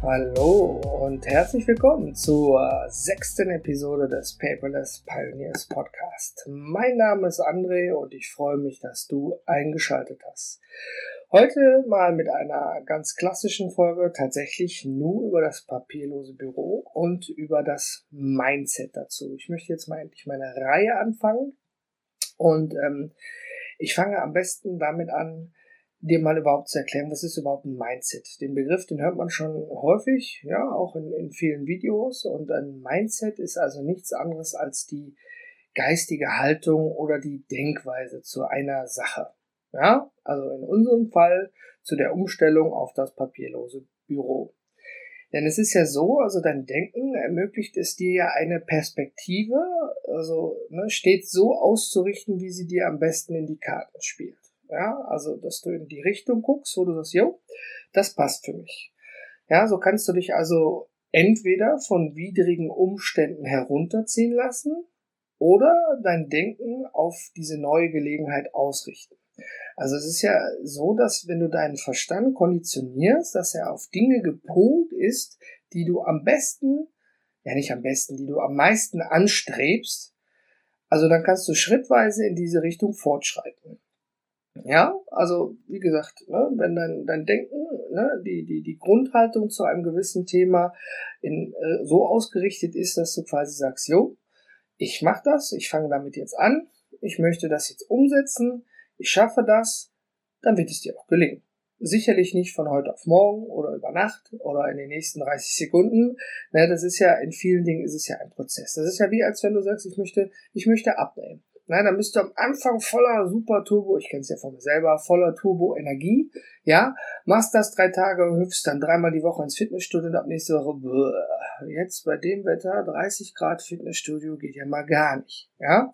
Hallo und herzlich willkommen zur sechsten Episode des Paperless Pioneers Podcast. Mein Name ist André und ich freue mich, dass du eingeschaltet hast. Heute mal mit einer ganz klassischen Folge tatsächlich nur über das papierlose Büro und über das Mindset dazu. Ich möchte jetzt mal endlich meine Reihe anfangen und ähm, ich fange am besten damit an, dir mal überhaupt zu erklären, was ist überhaupt ein Mindset. Den Begriff, den hört man schon häufig, ja, auch in, in vielen Videos. Und ein Mindset ist also nichts anderes als die geistige Haltung oder die Denkweise zu einer Sache. Ja, also in unserem Fall zu der Umstellung auf das papierlose Büro. Denn es ist ja so, also dein Denken ermöglicht es dir ja eine Perspektive, also ne, steht so auszurichten, wie sie dir am besten in die Karten spielt. Ja, also, dass du in die Richtung guckst, wo du sagst, jo, das passt für mich. Ja, so kannst du dich also entweder von widrigen Umständen herunterziehen lassen oder dein Denken auf diese neue Gelegenheit ausrichten. Also es ist ja so, dass wenn du deinen Verstand konditionierst, dass er auf Dinge gepolt ist, die du am besten, ja nicht am besten, die du am meisten anstrebst, also dann kannst du schrittweise in diese Richtung fortschreiten. Ja, also wie gesagt, ne, wenn dein, dein Denken, ne, die, die, die Grundhaltung zu einem gewissen Thema in, äh, so ausgerichtet ist, dass du quasi sagst, jo, ich mache das, ich fange damit jetzt an, ich möchte das jetzt umsetzen, ich schaffe das, dann wird es dir auch gelingen. Sicherlich nicht von heute auf morgen oder über Nacht oder in den nächsten 30 Sekunden. Ne, das ist ja, in vielen Dingen ist es ja ein Prozess. Das ist ja wie, als wenn du sagst, ich möchte, ich möchte abnehmen. Nein, dann bist du am Anfang voller Super Turbo, ich kenne es ja von mir selber, voller Turbo Energie, ja, machst das drei Tage, hüpfst dann dreimal die Woche ins Fitnessstudio und ab nächste Woche, bäh, jetzt bei dem Wetter 30 Grad Fitnessstudio geht ja mal gar nicht, ja.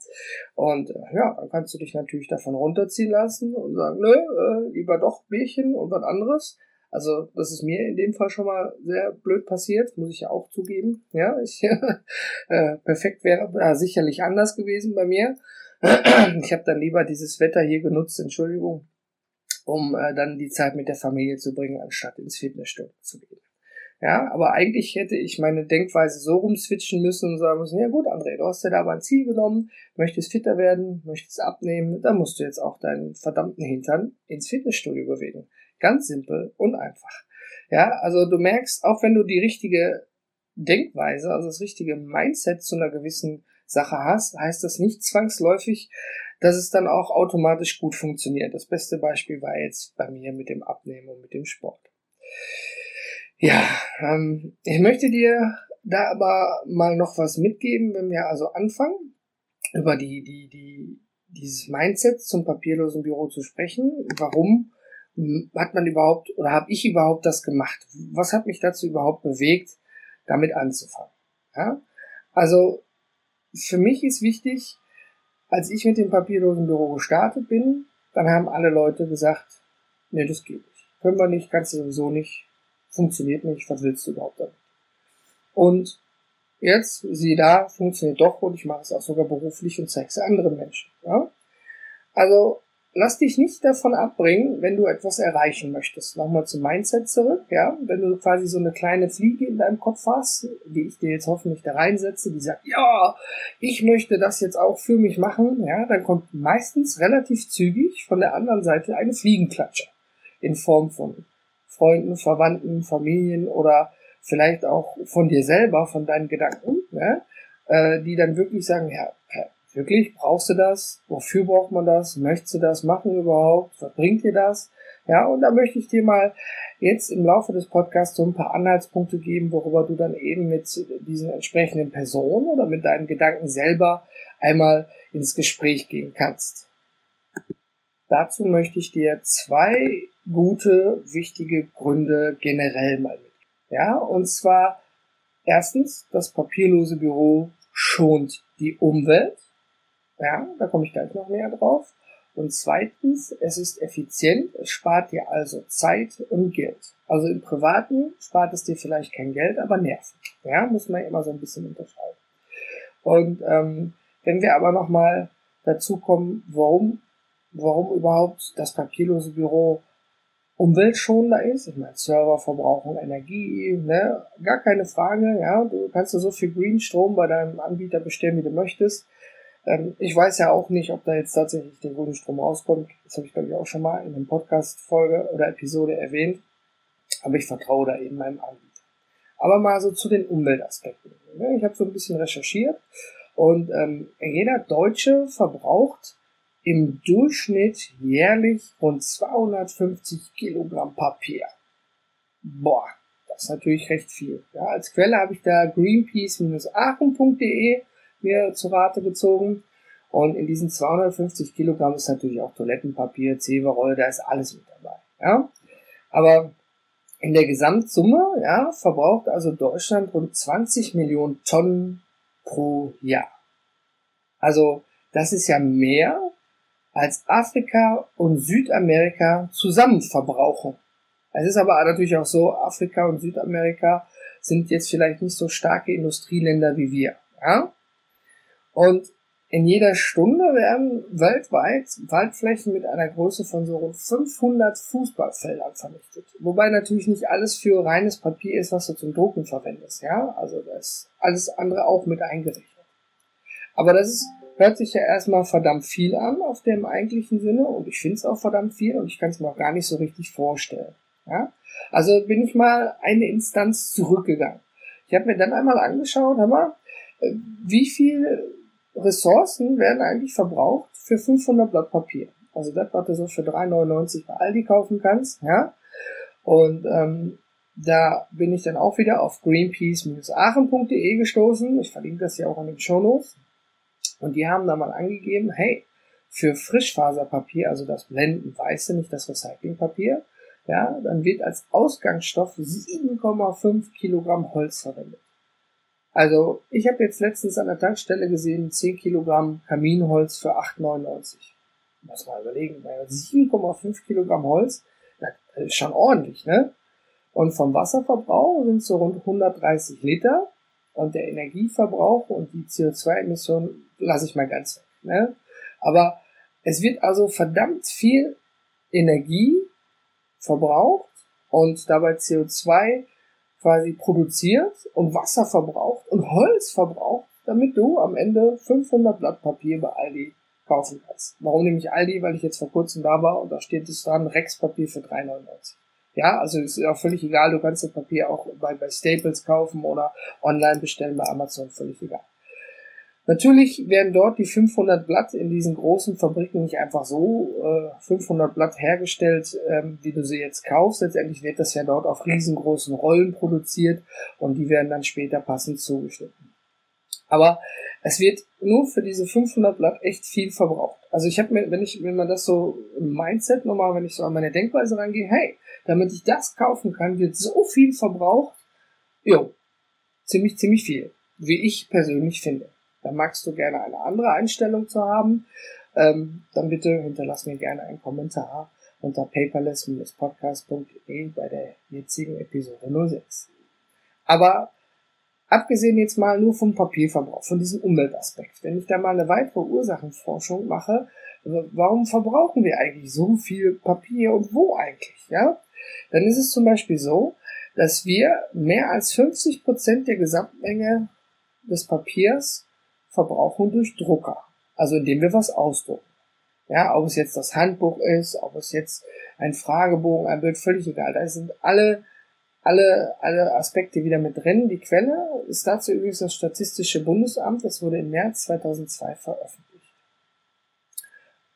Und äh, ja, dann kannst du dich natürlich davon runterziehen lassen und sagen, nö, äh, lieber doch Bierchen und was anderes. Also das ist mir in dem Fall schon mal sehr blöd passiert, muss ich ja auch zugeben. Ja, ich, äh, perfekt wäre äh, sicherlich anders gewesen bei mir. Ich habe dann lieber dieses Wetter hier genutzt, Entschuldigung, um äh, dann die Zeit mit der Familie zu bringen, anstatt ins Fitnessstudio zu gehen. Ja, aber eigentlich hätte ich meine Denkweise so rumswitchen müssen und sagen müssen, ja gut, André, du hast ja da aber ein Ziel genommen, möchtest fitter werden, möchtest abnehmen, dann musst du jetzt auch deinen verdammten Hintern ins Fitnessstudio bewegen. Ganz simpel und einfach. Ja, also du merkst, auch wenn du die richtige Denkweise, also das richtige Mindset zu einer gewissen Sache hast, heißt das nicht zwangsläufig, dass es dann auch automatisch gut funktioniert. Das beste Beispiel war jetzt bei mir mit dem Abnehmen und mit dem Sport. Ja, ähm, ich möchte dir da aber mal noch was mitgeben, wenn wir also anfangen, über die, die, die, dieses Mindset zum papierlosen Büro zu sprechen. Warum hat man überhaupt oder habe ich überhaupt das gemacht? Was hat mich dazu überhaupt bewegt, damit anzufangen? Ja? Also für mich ist wichtig, als ich mit dem papierlosen Büro gestartet bin, dann haben alle Leute gesagt, nee, das geht nicht. Können wir nicht, kannst du sowieso nicht, funktioniert nicht, was willst du überhaupt damit? Und jetzt, sieh da, funktioniert doch und ich mache es auch sogar beruflich und zeige es anderen Menschen. Ja? Also lass dich nicht davon abbringen, wenn du etwas erreichen möchtest. Nochmal zum Mindset zurück, ja. Wenn du quasi so eine kleine Fliege in deinem Kopf hast, die ich dir jetzt hoffentlich da reinsetze, die sagt, ja, ich möchte das jetzt auch für mich machen, ja, dann kommt meistens relativ zügig von der anderen Seite eine Fliegenklatsche in Form von Freunden, Verwandten, Familien oder vielleicht auch von dir selber, von deinen Gedanken, äh, die dann wirklich sagen, ja, Wirklich? Brauchst du das? Wofür braucht man das? Möchtest du das machen überhaupt? Was bringt dir das? Ja, und da möchte ich dir mal jetzt im Laufe des Podcasts so ein paar Anhaltspunkte geben, worüber du dann eben mit diesen entsprechenden Personen oder mit deinen Gedanken selber einmal ins Gespräch gehen kannst. Dazu möchte ich dir zwei gute, wichtige Gründe generell mal mit. Ja, und zwar erstens, das papierlose Büro schont die Umwelt. Ja, da komme ich gleich noch näher drauf. Und zweitens, es ist effizient, es spart dir also Zeit und Geld. Also im Privaten spart es dir vielleicht kein Geld, aber Nerven. Ja, muss man immer so ein bisschen unterscheiden. Und ähm, wenn wir aber nochmal dazu kommen, warum, warum überhaupt das papierlose Büro umweltschonender ist. Ich meine, Server verbrauchen Energie, ne? Gar keine Frage, ja. Du kannst so viel Green-Strom bei deinem Anbieter bestellen, wie du möchtest. Ähm, ich weiß ja auch nicht, ob da jetzt tatsächlich der grüne Strom rauskommt. Das habe ich, glaube ich, auch schon mal in einem Podcast-Folge oder Episode erwähnt. Aber ich vertraue da eben meinem Anbieter. Aber mal so zu den Umweltaspekten. Ich habe so ein bisschen recherchiert und ähm, jeder Deutsche verbraucht im Durchschnitt jährlich rund 250 Kilogramm Papier. Boah, das ist natürlich recht viel. Ja, als Quelle habe ich da greenpeace-aachen.de mir zu Rate gezogen. Und in diesen 250 Kilogramm ist natürlich auch Toilettenpapier, Zeberrolle, da ist alles mit dabei. Ja? Aber in der Gesamtsumme ja, verbraucht also Deutschland rund 20 Millionen Tonnen pro Jahr. Also das ist ja mehr, als Afrika und Südamerika zusammen verbrauchen. Es ist aber natürlich auch so, Afrika und Südamerika sind jetzt vielleicht nicht so starke Industrieländer wie wir. Ja? Und in jeder Stunde werden weltweit Waldflächen mit einer Größe von so rund 500 Fußballfeldern vernichtet. Wobei natürlich nicht alles für reines Papier ist, was du zum Drucken verwendest. Ja, also das ist alles andere auch mit eingerechnet. Aber das ist, hört sich ja erstmal verdammt viel an auf dem eigentlichen Sinne und ich finde es auch verdammt viel und ich kann es mir auch gar nicht so richtig vorstellen. Ja? Also bin ich mal eine Instanz zurückgegangen. Ich habe mir dann einmal angeschaut, hör mal, äh, wie viel Ressourcen werden eigentlich verbraucht für 500 Blatt Papier. Also das, was du so für 3,99 bei Aldi kaufen kannst, ja. Und ähm, da bin ich dann auch wieder auf greenpeace-aachen.de gestoßen. Ich verlinke das ja auch an den Shownotes. Und die haben da mal angegeben, hey, für Frischfaserpapier, also das Blendenweiße, nicht das Recyclingpapier, ja, dann wird als Ausgangsstoff 7,5 Kilogramm Holz verwendet. Also ich habe jetzt letztens an der Tankstelle gesehen, 10 Kilogramm Kaminholz für 8,99. Muss mal überlegen, 7,5 Kilogramm Holz, das ist schon ordentlich, ne? Und vom Wasserverbrauch sind es so rund 130 Liter und der Energieverbrauch und die CO2-Emissionen lasse ich mal ganz weg. Ne? Aber es wird also verdammt viel Energie verbraucht und dabei CO2 quasi produziert und Wasser verbraucht und Holz verbraucht, damit du am Ende 500 Blatt Papier bei Aldi kaufen kannst. Warum nehme ich Aldi? Weil ich jetzt vor kurzem da war und da steht es dran, Rex-Papier für 3,99. Ja, also ist auch völlig egal, du kannst das Papier auch bei, bei Staples kaufen oder online bestellen bei Amazon, völlig egal. Natürlich werden dort die 500 Blatt in diesen großen Fabriken nicht einfach so äh, 500 Blatt hergestellt, ähm, wie du sie jetzt kaufst. Letztendlich wird das ja dort auf riesengroßen Rollen produziert und die werden dann später passend zugeschnitten. Aber es wird nur für diese 500 Blatt echt viel verbraucht. Also ich habe mir, wenn ich, wenn man das so im Mindset nochmal, wenn ich so an meine Denkweise rangehe, hey, damit ich das kaufen kann, wird so viel verbraucht. Jo, ziemlich, ziemlich viel, wie ich persönlich finde. Da magst du gerne eine andere Einstellung zu haben, ähm, dann bitte hinterlass mir gerne einen Kommentar unter paperless-podcast.de bei der jetzigen Episode 06. Aber abgesehen jetzt mal nur vom Papierverbrauch, von diesem Umweltaspekt, wenn ich da mal eine weitere Ursachenforschung mache, warum verbrauchen wir eigentlich so viel Papier und wo eigentlich, ja? Dann ist es zum Beispiel so, dass wir mehr als 50 Prozent der Gesamtmenge des Papiers verbrauchen durch Drucker. Also indem wir was ausdrucken. Ja, ob es jetzt das Handbuch ist, ob es jetzt ein Fragebogen, ein Bild, völlig egal. Da sind alle, alle, alle Aspekte wieder mit drin. Die Quelle ist dazu übrigens das Statistische Bundesamt. Das wurde im März 2002 veröffentlicht.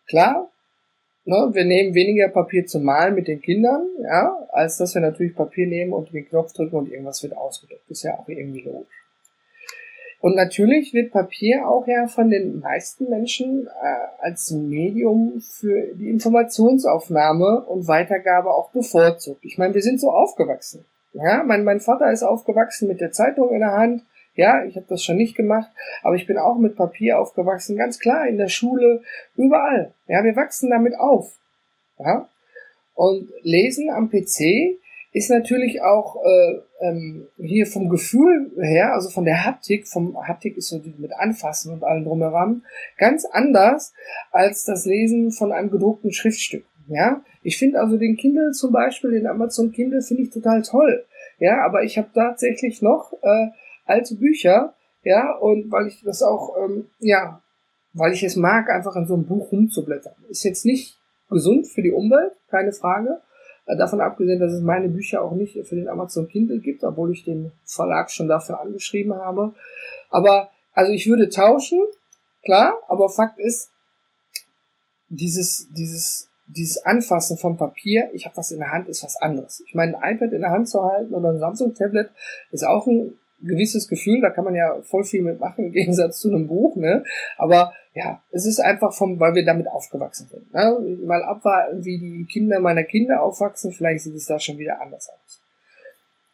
Klar, ne, wir nehmen weniger Papier zum Malen mit den Kindern, ja, als dass wir natürlich Papier nehmen und den Knopf drücken und irgendwas wird ausgedruckt. Ist ja auch irgendwie logisch. Und natürlich wird Papier auch ja von den meisten Menschen äh, als Medium für die Informationsaufnahme und Weitergabe auch bevorzugt. Ich meine, wir sind so aufgewachsen. Ja, mein, mein Vater ist aufgewachsen mit der Zeitung in der Hand, Ja, ich habe das schon nicht gemacht, aber ich bin auch mit Papier aufgewachsen, ganz klar, in der Schule, überall. Ja, wir wachsen damit auf. Ja? Und Lesen am PC ist natürlich auch äh, ähm, hier vom Gefühl her, also von der Haptik, vom Haptik ist so mit Anfassen und allem drumherum, ganz anders als das Lesen von einem gedruckten Schriftstück. Ja, ich finde also den Kindle zum Beispiel, den Amazon Kindle finde ich total toll. Ja, aber ich habe tatsächlich noch äh, alte Bücher, ja, und weil ich das auch, ähm, ja, weil ich es mag, einfach in so einem Buch rumzublättern. Ist jetzt nicht gesund für die Umwelt, keine Frage. Äh, davon abgesehen, dass es meine Bücher auch nicht für den Amazon Kindle gibt, obwohl ich den Verlag schon dafür angeschrieben habe. Aber, also ich würde tauschen, klar, aber Fakt ist, dieses, dieses, dieses Anfassen vom Papier, ich habe was in der Hand, ist was anderes. Ich meine, ein iPad in der Hand zu halten oder ein Samsung-Tablet ist auch ein gewisses Gefühl, da kann man ja voll viel mitmachen im Gegensatz zu einem Buch, ne? Aber ja, es ist einfach vom, weil wir damit aufgewachsen sind. Ne? Mal abwarten, wie die Kinder meiner Kinder aufwachsen, vielleicht sieht es da schon wieder anders aus.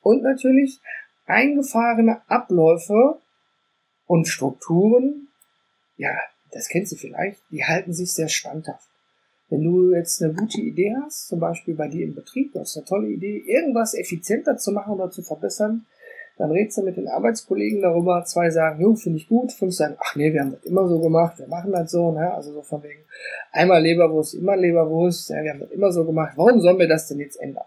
Und natürlich eingefahrene Abläufe und Strukturen, ja, das kennst du vielleicht, die halten sich sehr standhaft. Wenn du jetzt eine gute Idee hast, zum Beispiel bei dir im Betrieb, du hast eine tolle Idee, irgendwas effizienter zu machen oder zu verbessern, dann redest du mit den Arbeitskollegen darüber. Zwei sagen, jo, finde ich gut. Fünf sagen, ach nee, wir haben das immer so gemacht, wir machen das so. Ne? Also so von wegen, einmal Leberwurst, immer Leberwurst. Ja, wir haben das immer so gemacht. Warum sollen wir das denn jetzt ändern?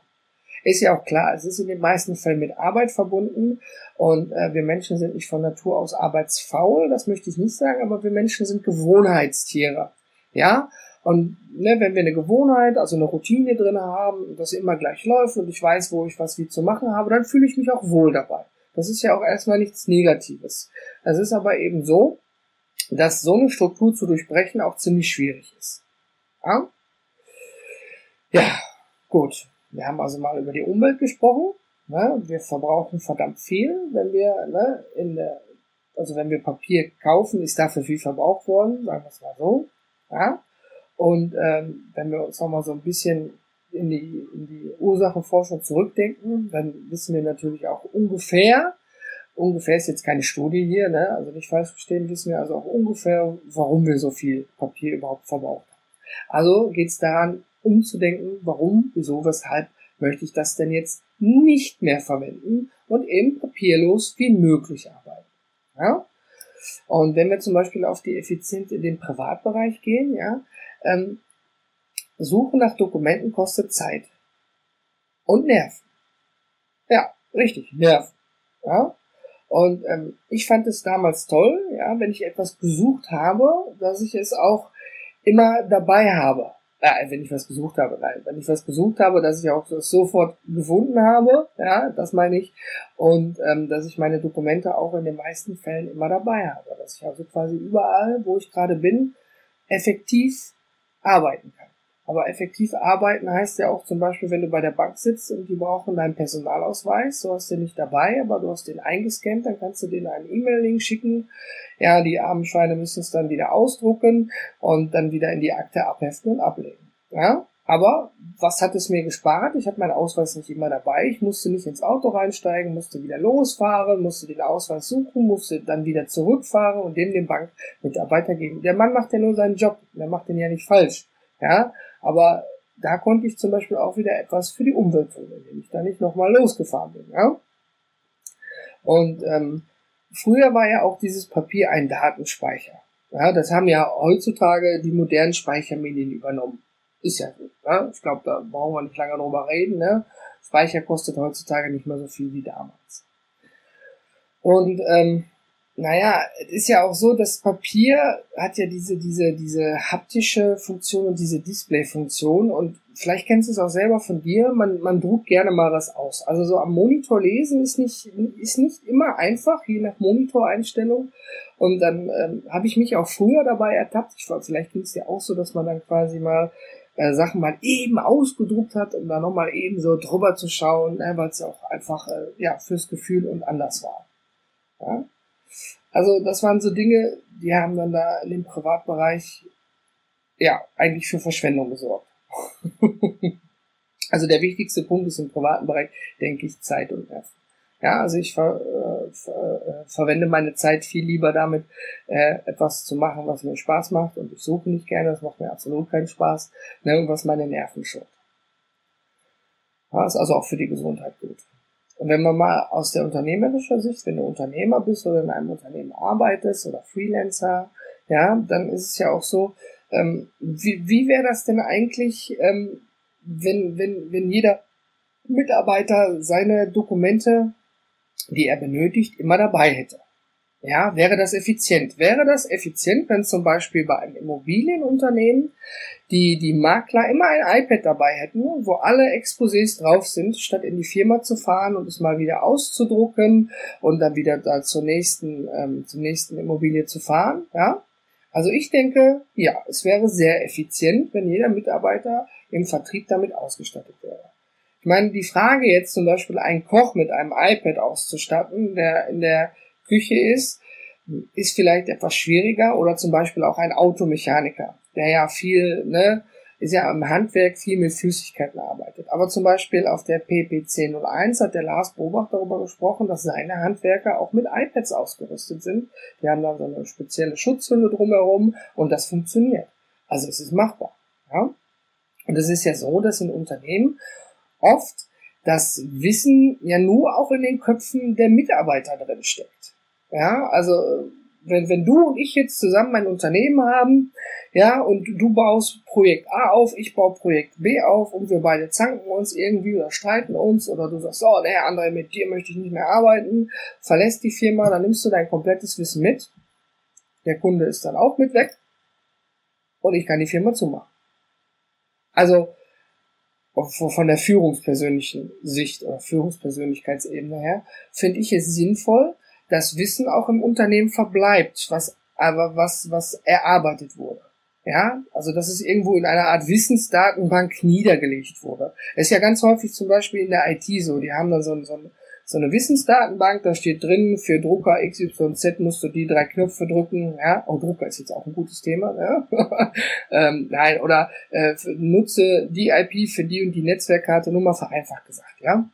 Ist ja auch klar, es ist in den meisten Fällen mit Arbeit verbunden und äh, wir Menschen sind nicht von Natur aus arbeitsfaul, das möchte ich nicht sagen, aber wir Menschen sind Gewohnheitstiere. Ja, und ne, wenn wir eine Gewohnheit, also eine Routine drin haben, das immer gleich läuft und ich weiß, wo ich was wie zu machen habe, dann fühle ich mich auch wohl dabei. Das ist ja auch erstmal nichts Negatives. Es ist aber eben so, dass so eine Struktur zu durchbrechen auch ziemlich schwierig ist. Ja, ja gut. Wir haben also mal über die Umwelt gesprochen. Ne? Wir verbrauchen verdammt viel, wenn wir ne, in der, also wenn wir Papier kaufen, ist dafür viel verbraucht worden, sagen wir es mal so. Ja? Und ähm, wenn wir uns nochmal so ein bisschen in die, in die Ursachenforschung zurückdenken, dann wissen wir natürlich auch ungefähr, ungefähr ist jetzt keine Studie hier, ne? also nicht falsch verstehen, wissen wir also auch ungefähr, warum wir so viel Papier überhaupt verbraucht haben. Also geht es daran, umzudenken, warum, wieso, weshalb möchte ich das denn jetzt nicht mehr verwenden und eben papierlos wie möglich arbeiten. Ja? Und wenn wir zum Beispiel auf die Effizienz in den Privatbereich gehen, ja, ähm, Suche nach Dokumenten kostet Zeit. Und Nerven. Ja, richtig, Nerven. Ja? Und ähm, ich fand es damals toll, ja, wenn ich etwas gesucht habe, dass ich es auch immer dabei habe. Äh, wenn ich was gesucht habe, nein, wenn ich was gesucht habe, dass ich auch das sofort gefunden habe, ja, das meine ich. Und ähm, dass ich meine Dokumente auch in den meisten Fällen immer dabei habe. Dass ich also quasi überall, wo ich gerade bin, effektiv arbeiten kann. Aber effektiv arbeiten heißt ja auch zum Beispiel, wenn du bei der Bank sitzt und die brauchen deinen Personalausweis, du hast den nicht dabei, aber du hast den eingescannt, dann kannst du denen einen E-Mail-Link schicken. Ja, die armen Schweine müssen es dann wieder ausdrucken und dann wieder in die Akte abheften und ablegen. Ja, aber was hat es mir gespart? Ich habe meinen Ausweis nicht immer dabei. Ich musste nicht ins Auto reinsteigen, musste wieder losfahren, musste den Ausweis suchen, musste dann wieder zurückfahren und dem den Bankmitarbeiter geben. Der Mann macht ja nur seinen Job, der macht den ja nicht falsch. Ja, aber da konnte ich zum Beispiel auch wieder etwas für die Umwelt tun, indem ich da nicht nochmal losgefahren bin. Ja? Und ähm, früher war ja auch dieses Papier ein Datenspeicher. Ja, das haben ja heutzutage die modernen Speichermedien übernommen. Ist ja so. Ja? Ich glaube, da brauchen wir nicht lange drüber reden. Ne? Speicher kostet heutzutage nicht mehr so viel wie damals. Und ähm, naja, es ist ja auch so, das Papier hat ja diese, diese, diese haptische Funktion und diese Display-Funktion und vielleicht kennst du es auch selber von dir, man, man druckt gerne mal was aus. Also so am Monitor lesen ist nicht, ist nicht immer einfach, je nach Monitoreinstellung. Und dann ähm, habe ich mich auch früher dabei ertappt. Ich war, vielleicht ging es dir auch so, dass man dann quasi mal äh, Sachen mal eben ausgedruckt hat, um da nochmal eben so drüber zu schauen, äh, weil es ja auch einfach äh, ja fürs Gefühl und anders war. Ja? Also das waren so Dinge, die haben dann da in dem Privatbereich ja eigentlich für Verschwendung gesorgt. also der wichtigste Punkt ist im privaten Bereich, denke ich, Zeit und Nerven. Ja, also ich ver, äh, ver, äh, verwende meine Zeit viel lieber damit, äh, etwas zu machen, was mir Spaß macht und ich suche nicht gerne, das macht mir absolut keinen Spaß, ne, was meine Nerven schont. Ja, ist also auch für die Gesundheit gut. Und wenn man mal aus der unternehmerischen Sicht, wenn du Unternehmer bist oder in einem Unternehmen arbeitest oder Freelancer, ja, dann ist es ja auch so, ähm, wie, wie wäre das denn eigentlich, ähm, wenn, wenn, wenn jeder Mitarbeiter seine Dokumente die er benötigt, immer dabei hätte. Ja, wäre das effizient? Wäre das effizient, wenn zum Beispiel bei einem Immobilienunternehmen die, die Makler immer ein iPad dabei hätten, wo alle Exposés drauf sind, statt in die Firma zu fahren und es mal wieder auszudrucken und dann wieder da zur nächsten, ähm, zur nächsten Immobilie zu fahren, ja? Also ich denke, ja, es wäre sehr effizient, wenn jeder Mitarbeiter im Vertrieb damit ausgestattet wäre. Ich meine, die Frage jetzt zum Beispiel einen Koch mit einem iPad auszustatten, der in der Küche ist, ist vielleicht etwas schwieriger oder zum Beispiel auch ein Automechaniker, der ja viel, ne, ist ja im Handwerk viel mit Flüssigkeiten arbeitet. Aber zum Beispiel auf der PPC 01 hat der Lars Bobach darüber gesprochen, dass seine Handwerker auch mit iPads ausgerüstet sind. Die haben dann so eine spezielle Schutzhülle drumherum und das funktioniert. Also es ist machbar. Ja? Und es ist ja so, dass in Unternehmen oft das Wissen ja nur auch in den Köpfen der Mitarbeiter drin steckt. Ja, also wenn, wenn du und ich jetzt zusammen ein Unternehmen haben, ja, und du baust Projekt A auf, ich baue Projekt B auf und wir beide zanken uns irgendwie oder streiten uns oder du sagst, oh, der andere, mit dir möchte ich nicht mehr arbeiten, verlässt die Firma, dann nimmst du dein komplettes Wissen mit. Der Kunde ist dann auch mit weg und ich kann die Firma zumachen. Also, von der führungspersönlichen Sicht oder Führungspersönlichkeitsebene her, finde ich es sinnvoll, dass Wissen auch im Unternehmen verbleibt, was aber was, was erarbeitet wurde. Ja, also dass es irgendwo in einer Art Wissensdatenbank niedergelegt wurde. Es ist ja ganz häufig zum Beispiel in der IT so, die haben dann so, so, so eine Wissensdatenbank, da steht drin, für Drucker XYZ musst du die drei Knöpfe drücken, ja, oh, Drucker ist jetzt auch ein gutes Thema, ja? ähm, nein, oder äh, nutze die IP für die und die Netzwerkkarte, nur mal vereinfacht gesagt, ja.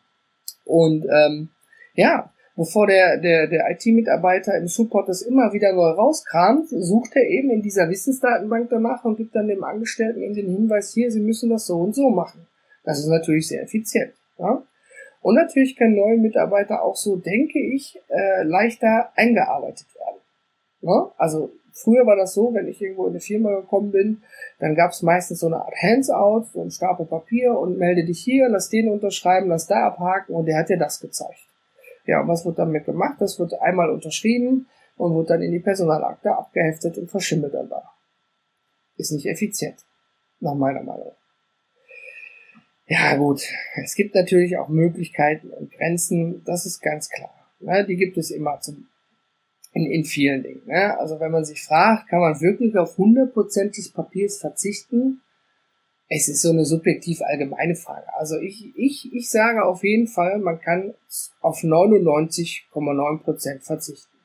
Und ähm, ja, bevor der, der, der IT-Mitarbeiter im Support das immer wieder neu rauskramt, sucht er eben in dieser Wissensdatenbank danach und gibt dann dem Angestellten eben den Hinweis, hier, Sie müssen das so und so machen. Das ist natürlich sehr effizient. Ja? Und natürlich können neue Mitarbeiter auch so, denke ich, äh, leichter eingearbeitet werden. Ja? Also früher war das so, wenn ich irgendwo in eine Firma gekommen bin, dann gab es meistens so eine Art Hands-out, so ein Stapel Papier und melde dich hier, lass den unterschreiben, lass da abhaken und der hat dir das gezeigt. Ja, und was wird damit gemacht? Das wird einmal unterschrieben und wird dann in die Personalakte abgeheftet und verschimmelt dann da. Ist nicht effizient, nach meiner Meinung. Ja gut, es gibt natürlich auch Möglichkeiten und Grenzen, das ist ganz klar. Ne? Die gibt es immer zum, in, in vielen Dingen. Ne? Also wenn man sich fragt, kann man wirklich auf 100% des Papiers verzichten? Es ist so eine subjektiv allgemeine Frage. Also ich, ich, ich sage auf jeden Fall, man kann auf 99,9% verzichten.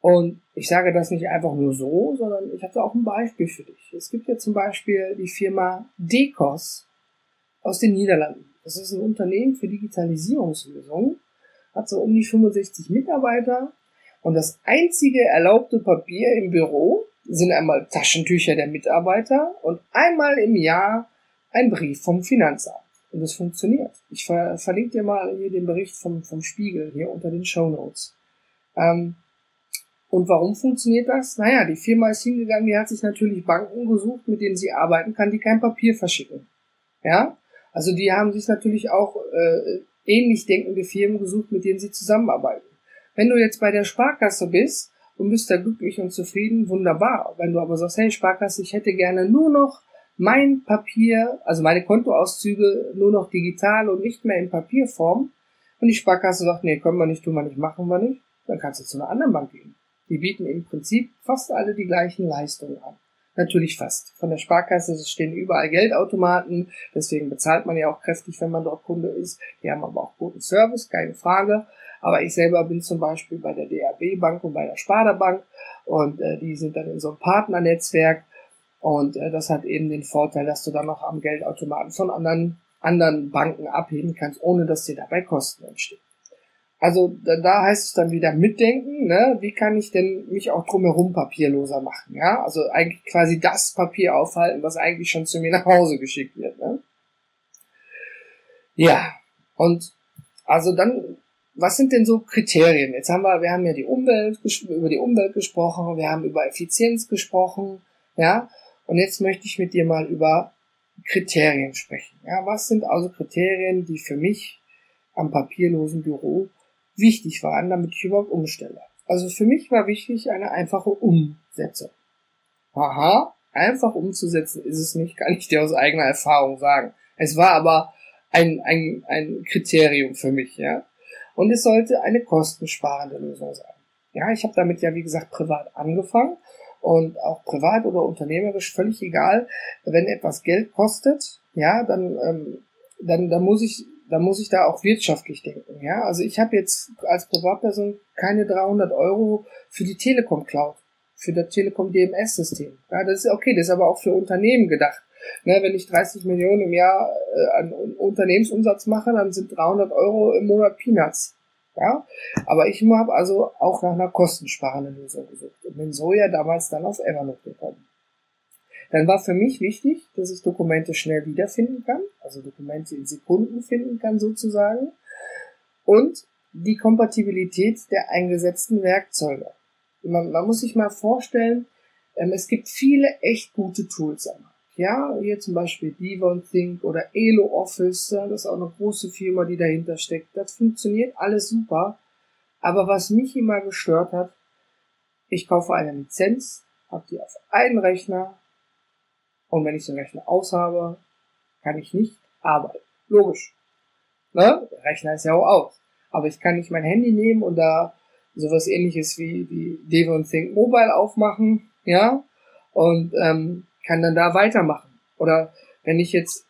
Und ich sage das nicht einfach nur so, sondern ich habe da auch ein Beispiel für dich. Es gibt ja zum Beispiel die Firma Decos aus den Niederlanden. Das ist ein Unternehmen für Digitalisierungslösungen, hat so um die 65 Mitarbeiter und das einzige erlaubte Papier im Büro sind einmal Taschentücher der Mitarbeiter und einmal im Jahr ein Brief vom Finanzamt. Und es funktioniert. Ich ver verlinke dir mal hier den Bericht vom, vom Spiegel hier unter den Show Notes. Ähm, und warum funktioniert das? Naja, die Firma ist hingegangen, die hat sich natürlich Banken gesucht, mit denen sie arbeiten kann, die kein Papier verschicken. Ja? Also die haben sich natürlich auch äh, ähnlich denkende Firmen gesucht, mit denen sie zusammenarbeiten. Wenn du jetzt bei der Sparkasse bist und bist da glücklich und zufrieden, wunderbar. Wenn du aber sagst, hey Sparkasse, ich hätte gerne nur noch mein Papier, also meine Kontoauszüge nur noch digital und nicht mehr in Papierform, und die Sparkasse sagt, nee, können wir nicht, tun wir nicht, machen wir nicht, dann kannst du zu einer anderen Bank gehen. Die bieten im Prinzip fast alle die gleichen Leistungen an. Natürlich fast. Von der Sparkasse stehen überall Geldautomaten, deswegen bezahlt man ja auch kräftig, wenn man dort Kunde ist. Die haben aber auch guten Service, keine Frage. Aber ich selber bin zum Beispiel bei der DAB Bank und bei der Sparda Bank und äh, die sind dann in so einem Partnernetzwerk und äh, das hat eben den Vorteil, dass du dann noch am Geldautomaten von anderen, anderen Banken abheben kannst, ohne dass dir dabei Kosten entstehen. Also da, da heißt es dann wieder mitdenken, ne? Wie kann ich denn mich auch drumherum papierloser machen? Ja, also eigentlich quasi das Papier aufhalten, was eigentlich schon zu mir nach Hause geschickt wird. Ne? Ja, und also dann, was sind denn so Kriterien? Jetzt haben wir, wir haben ja die Umwelt über die Umwelt gesprochen, wir haben über Effizienz gesprochen, ja, und jetzt möchte ich mit dir mal über Kriterien sprechen. Ja, was sind also Kriterien, die für mich am papierlosen Büro wichtig waren, damit ich überhaupt umstelle? Also für mich war wichtig eine einfache Umsetzung. Aha, einfach umzusetzen ist es nicht, kann ich dir aus eigener Erfahrung sagen. Es war aber ein, ein, ein Kriterium für mich, ja. Und es sollte eine kostensparende Lösung sein. Ja, ich habe damit ja, wie gesagt, privat angefangen und auch privat oder unternehmerisch völlig egal, wenn etwas Geld kostet, ja, dann, ähm, dann, dann muss ich, dann muss ich da auch wirtschaftlich denken, ja. Also ich habe jetzt als Privatperson keine 300 Euro für die Telekom Cloud, für das Telekom DMS System. Ja, das ist okay, das ist aber auch für Unternehmen gedacht. Ne, wenn ich 30 Millionen im Jahr äh, an Unternehmensumsatz mache, dann sind 300 Euro im Monat Peanuts. Ja, aber ich habe also auch nach einer kostensparenden Lösung gesucht und bin so ja damals dann auf Evernote gekommen. Dann war für mich wichtig, dass ich Dokumente schnell wiederfinden kann, also Dokumente in Sekunden finden kann sozusagen und die Kompatibilität der eingesetzten Werkzeuge. Man, man muss sich mal vorstellen, ähm, es gibt viele echt gute Tools am ja, hier zum Beispiel Devon Think oder Elo Office, das ist auch eine große Firma, die dahinter steckt. Das funktioniert alles super. Aber was mich immer gestört hat, ich kaufe eine Lizenz, habe die auf einen Rechner und wenn ich den Rechner aushabe, kann ich nicht arbeiten. Logisch. Ne? Der Rechner ist ja auch aus. Aber ich kann nicht mein Handy nehmen und da sowas ähnliches wie, wie Devon Think Mobile aufmachen, ja, und ähm, kann dann da weitermachen. Oder wenn ich jetzt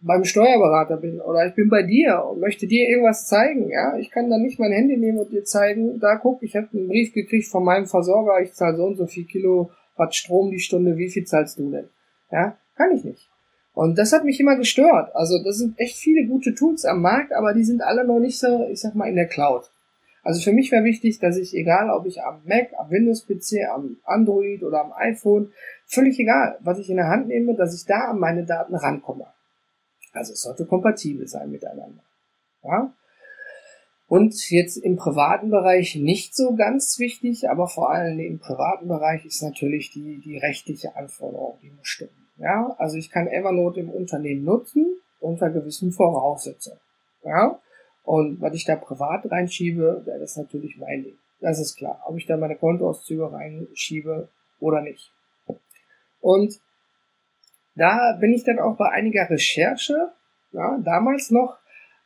beim Steuerberater bin oder ich bin bei dir und möchte dir irgendwas zeigen, ja, ich kann dann nicht mein Handy nehmen und dir zeigen, da guck, ich habe einen Brief gekriegt von meinem Versorger, ich zahle so und so viel Kilowatt Strom die Stunde, wie viel zahlst du denn? Ja, kann ich nicht. Und das hat mich immer gestört. Also das sind echt viele gute Tools am Markt, aber die sind alle noch nicht so, ich sag mal, in der Cloud. Also für mich wäre wichtig, dass ich, egal ob ich am Mac, am Windows-PC, am Android oder am iPhone, völlig egal, was ich in der Hand nehme, dass ich da an meine Daten rankomme. Also es sollte kompatibel sein miteinander. Ja? Und jetzt im privaten Bereich nicht so ganz wichtig, aber vor allem im privaten Bereich ist natürlich die, die rechtliche Anforderung, die muss stimmen. Ja, also ich kann Evernote im Unternehmen nutzen unter gewissen Voraussetzungen. Ja, und was ich da privat reinschiebe, wäre das natürlich mein Ding. Das ist klar. Ob ich da meine Kontoauszüge reinschiebe oder nicht. Und da bin ich dann auch bei einiger Recherche, ja, damals noch,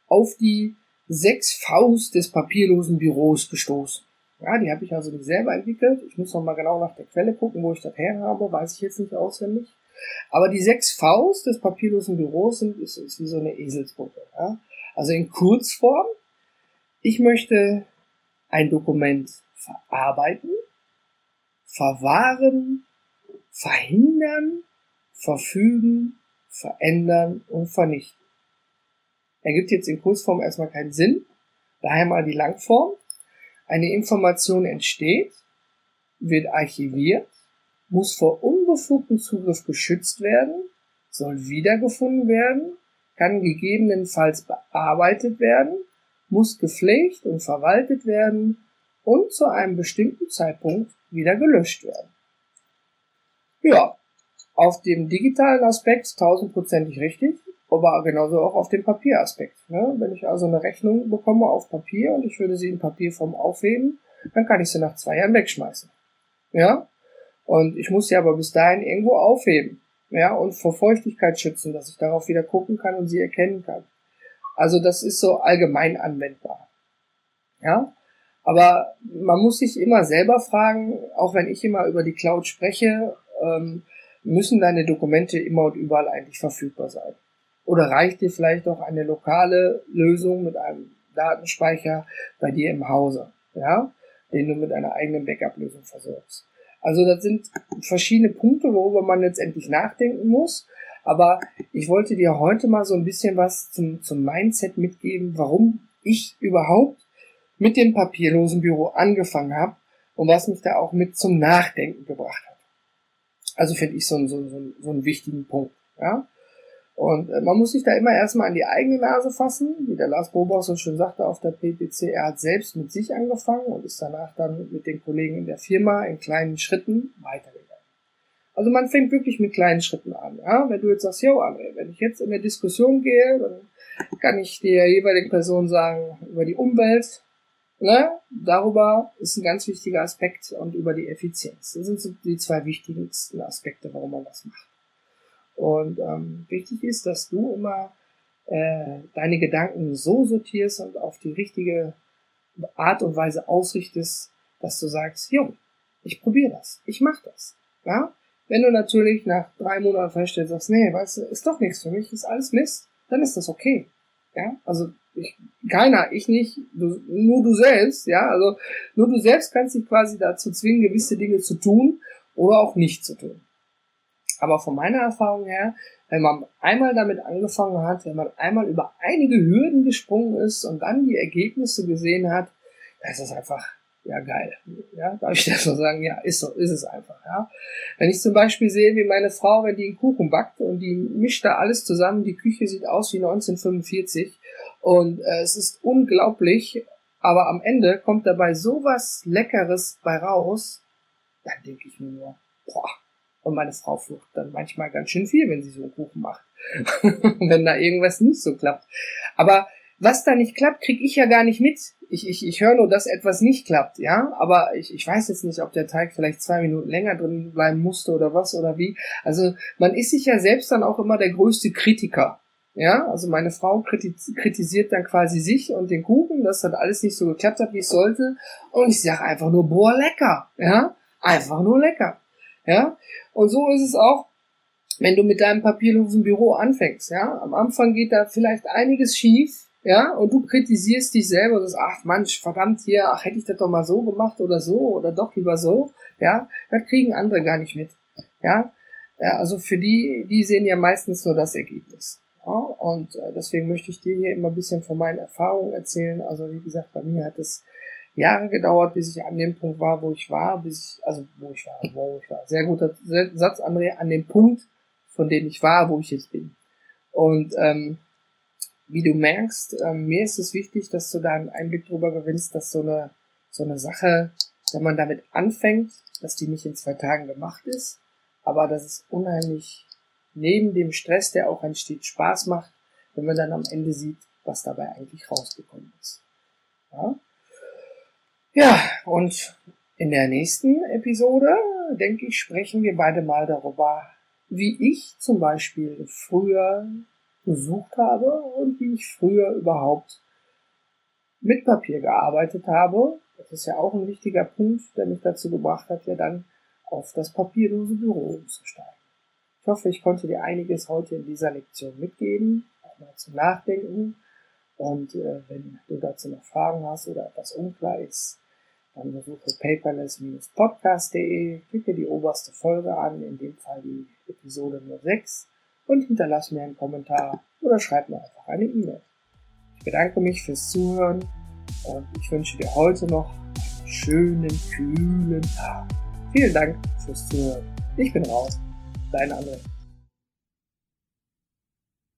auf die sechs Vs des papierlosen Büros gestoßen. Ja, die habe ich also nicht selber entwickelt. Ich muss noch mal genau nach der Quelle gucken, wo ich das her habe, weiß ich jetzt nicht auswendig. Aber die sechs Vs des papierlosen Büros sind, ist, ist wie so eine Eselsbrücke. Ja? Also in Kurzform, ich möchte ein Dokument verarbeiten, verwahren, verhindern, verfügen, verändern und vernichten. Ergibt jetzt in Kurzform erstmal keinen Sinn. Daher mal die Langform. Eine Information entsteht, wird archiviert, muss vor unbefugtem Zugriff geschützt werden, soll wiedergefunden werden kann gegebenenfalls bearbeitet werden, muss gepflegt und verwaltet werden und zu einem bestimmten Zeitpunkt wieder gelöscht werden. Ja, auf dem digitalen Aspekt tausendprozentig richtig, aber genauso auch auf dem Papieraspekt. Ne? Wenn ich also eine Rechnung bekomme auf Papier und ich würde sie in Papierform aufheben, dann kann ich sie nach zwei Jahren wegschmeißen. Ja? Und ich muss sie aber bis dahin irgendwo aufheben ja, und vor Feuchtigkeit schützen, dass ich darauf wieder gucken kann und sie erkennen kann. Also das ist so allgemein anwendbar. Ja, aber man muss sich immer selber fragen, auch wenn ich immer über die Cloud spreche, ähm, müssen deine Dokumente immer und überall eigentlich verfügbar sein? Oder reicht dir vielleicht auch eine lokale Lösung mit einem Datenspeicher bei dir im Hause, ja, den du mit einer eigenen Backup-Lösung versorgst? Also das sind verschiedene Punkte, worüber man letztendlich nachdenken muss. Aber ich wollte dir heute mal so ein bisschen was zum, zum Mindset mitgeben, warum ich überhaupt mit dem papierlosen Büro angefangen habe und was mich da auch mit zum Nachdenken gebracht hat. Also finde ich so, so, so, so einen wichtigen Punkt. Ja? Und äh, man muss sich da immer erstmal an die eigene Nase fassen, wie der Lars Bobach so schön sagte auf der PPC. Er hat selbst mit sich angefangen und ist danach dann mit den Kollegen in der Firma in kleinen Schritten weitergegangen. Also man fängt wirklich mit kleinen Schritten an. Ja? Wenn du jetzt sagst, yo André, wenn ich jetzt in eine Diskussion gehe, dann kann ich der jeweiligen Person sagen, über die Umwelt, ne? darüber ist ein ganz wichtiger Aspekt und über die Effizienz. Das sind so die zwei wichtigsten Aspekte, warum man das macht. Und ähm, wichtig ist, dass du immer äh, deine Gedanken so sortierst und auf die richtige Art und Weise ausrichtest, dass du sagst, jo, ich probiere das, ich mache das. Ja? Wenn du natürlich nach drei Monaten feststellst, sagst, nee, weißt du, ist doch nichts für mich, ist alles Mist, dann ist das okay. Ja, also ich, keiner, ich nicht, du, nur du selbst, ja, also nur du selbst kannst dich quasi dazu zwingen, gewisse Dinge zu tun oder auch nicht zu tun. Aber von meiner Erfahrung her, wenn man einmal damit angefangen hat, wenn man einmal über einige Hürden gesprungen ist und dann die Ergebnisse gesehen hat, das ist einfach ja geil. Ja, darf ich das so sagen? Ja, ist so, ist es einfach. Ja, wenn ich zum Beispiel sehe, wie meine Frau, wenn die einen Kuchen backt und die mischt da alles zusammen, die Küche sieht aus wie 1945 und äh, es ist unglaublich, aber am Ende kommt dabei sowas Leckeres bei raus, dann denke ich mir nur, boah. Und meine Frau flucht dann manchmal ganz schön viel, wenn sie so einen Kuchen macht. wenn da irgendwas nicht so klappt. Aber was da nicht klappt, kriege ich ja gar nicht mit. Ich, ich, ich höre nur, dass etwas nicht klappt, ja. Aber ich, ich weiß jetzt nicht, ob der Teig vielleicht zwei Minuten länger drin bleiben musste oder was oder wie. Also man ist sich ja selbst dann auch immer der größte Kritiker. Ja, also meine Frau kritisiert dann quasi sich und den Kuchen, dass das alles nicht so geklappt hat, wie es sollte. Und ich sage einfach nur, boah, lecker. Ja, einfach nur lecker. Ja, und so ist es auch, wenn du mit deinem papierlosen Büro anfängst. Ja, am Anfang geht da vielleicht einiges schief ja, und du kritisierst dich selber und sagst, ach Mensch, verdammt hier, ach hätte ich das doch mal so gemacht oder so oder doch lieber so, ja, das kriegen andere gar nicht mit, ja, ja also für die, die sehen ja meistens nur das Ergebnis. Ja, und äh, deswegen möchte ich dir hier immer ein bisschen von meinen Erfahrungen erzählen. Also wie gesagt, bei mir hat es Jahre gedauert, bis ich an dem Punkt war, wo ich war, bis ich, also wo ich war, wo ich war. Sehr guter Satz, André, an dem Punkt, von dem ich war, wo ich jetzt bin. Und ähm, wie du merkst, äh, mir ist es wichtig, dass du da einen Einblick drüber gewinnst, dass so eine, so eine Sache, wenn man damit anfängt, dass die nicht in zwei Tagen gemacht ist, aber dass es unheimlich neben dem Stress, der auch entsteht, Spaß macht, wenn man dann am Ende sieht, was dabei eigentlich rausgekommen ist. Ja, ja und in der nächsten Episode, denke ich, sprechen wir beide mal darüber, wie ich zum Beispiel früher gesucht habe und wie ich früher überhaupt mit Papier gearbeitet habe. Das ist ja auch ein wichtiger Punkt, der mich dazu gebracht hat, ja dann auf das papierlose Büro umzusteigen. Ich hoffe, ich konnte dir einiges heute in dieser Lektion mitgeben, auch mal zum Nachdenken. Und äh, wenn du dazu noch Fragen hast oder etwas unklar ist, dann besuche paperless-podcast.de, klicke die oberste Folge an, in dem Fall die Episode 06 und hinterlass mir einen Kommentar oder schreib mir einfach eine E-Mail. Ich bedanke mich fürs Zuhören und ich wünsche dir heute noch einen schönen, kühlen Tag. Vielen Dank fürs Zuhören. Ich bin raus. Dein André.